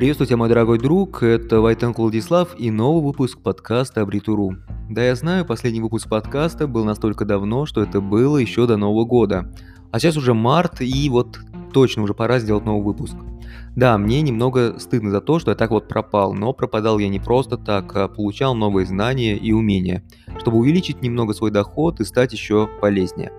Приветствую тебя, мой дорогой друг, это Вайтенко Владислав и новый выпуск подкаста Абритуру. Да, я знаю, последний выпуск подкаста был настолько давно, что это было еще до Нового года. А сейчас уже март, и вот точно уже пора сделать новый выпуск. Да, мне немного стыдно за то, что я так вот пропал, но пропадал я не просто так, а получал новые знания и умения, чтобы увеличить немного свой доход и стать еще полезнее.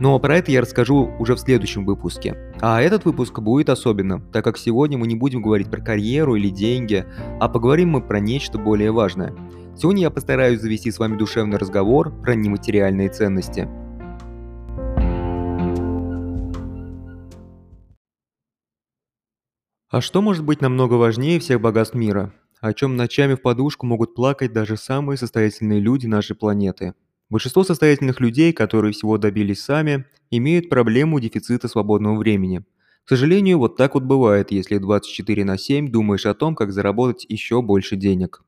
Но про это я расскажу уже в следующем выпуске. А этот выпуск будет особенным, так как сегодня мы не будем говорить про карьеру или деньги, а поговорим мы про нечто более важное. Сегодня я постараюсь завести с вами душевный разговор про нематериальные ценности. А что может быть намного важнее всех богатств мира? О чем ночами в подушку могут плакать даже самые состоятельные люди нашей планеты – Большинство состоятельных людей, которые всего добились сами, имеют проблему дефицита свободного времени. К сожалению, вот так вот бывает, если 24 на 7 думаешь о том, как заработать еще больше денег.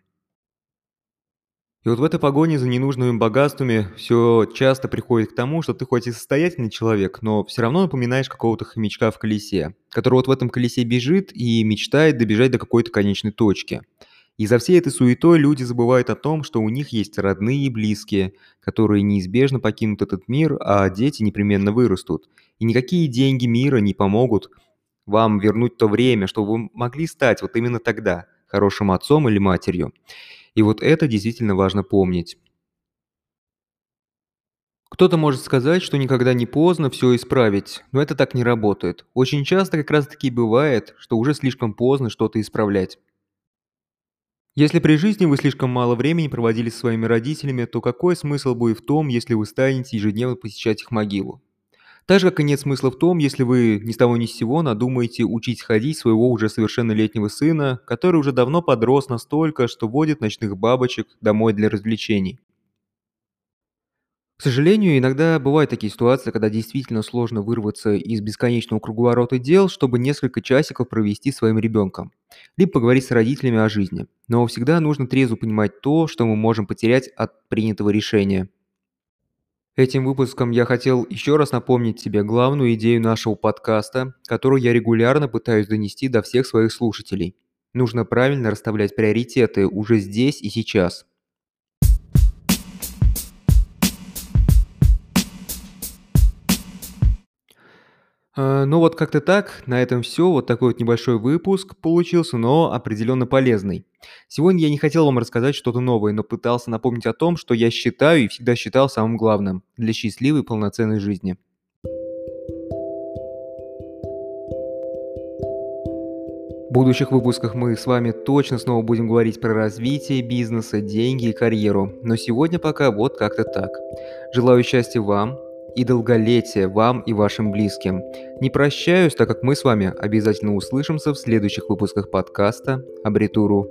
И вот в этой погоне за ненужными богатствами все часто приходит к тому, что ты хоть и состоятельный человек, но все равно напоминаешь какого-то хомячка в колесе, который вот в этом колесе бежит и мечтает добежать до какой-то конечной точки – и за всей этой суетой люди забывают о том, что у них есть родные и близкие, которые неизбежно покинут этот мир, а дети непременно вырастут. И никакие деньги мира не помогут вам вернуть то время, что вы могли стать вот именно тогда хорошим отцом или матерью. И вот это действительно важно помнить. Кто-то может сказать, что никогда не поздно все исправить, но это так не работает. Очень часто как раз таки бывает, что уже слишком поздно что-то исправлять. Если при жизни вы слишком мало времени проводили со своими родителями, то какой смысл будет в том, если вы станете ежедневно посещать их могилу? Так же, как и нет смысла в том, если вы ни с того ни с сего надумаете учить ходить своего уже совершеннолетнего сына, который уже давно подрос настолько, что водит ночных бабочек домой для развлечений. К сожалению, иногда бывают такие ситуации, когда действительно сложно вырваться из бесконечного круговорота дел, чтобы несколько часиков провести своим ребенком, либо поговорить с родителями о жизни. Но всегда нужно трезво понимать то, что мы можем потерять от принятого решения. Этим выпуском я хотел еще раз напомнить тебе главную идею нашего подкаста, которую я регулярно пытаюсь донести до всех своих слушателей. Нужно правильно расставлять приоритеты уже здесь и сейчас – А, ну вот как-то так, на этом все. Вот такой вот небольшой выпуск получился, но определенно полезный. Сегодня я не хотел вам рассказать что-то новое, но пытался напомнить о том, что я считаю и всегда считал самым главным для счастливой полноценной жизни. В будущих выпусках мы с вами точно снова будем говорить про развитие бизнеса, деньги и карьеру. Но сегодня пока вот как-то так. Желаю счастья вам, и долголетия вам и вашим близким. Не прощаюсь, так как мы с вами обязательно услышимся в следующих выпусках подкаста «Абритуру».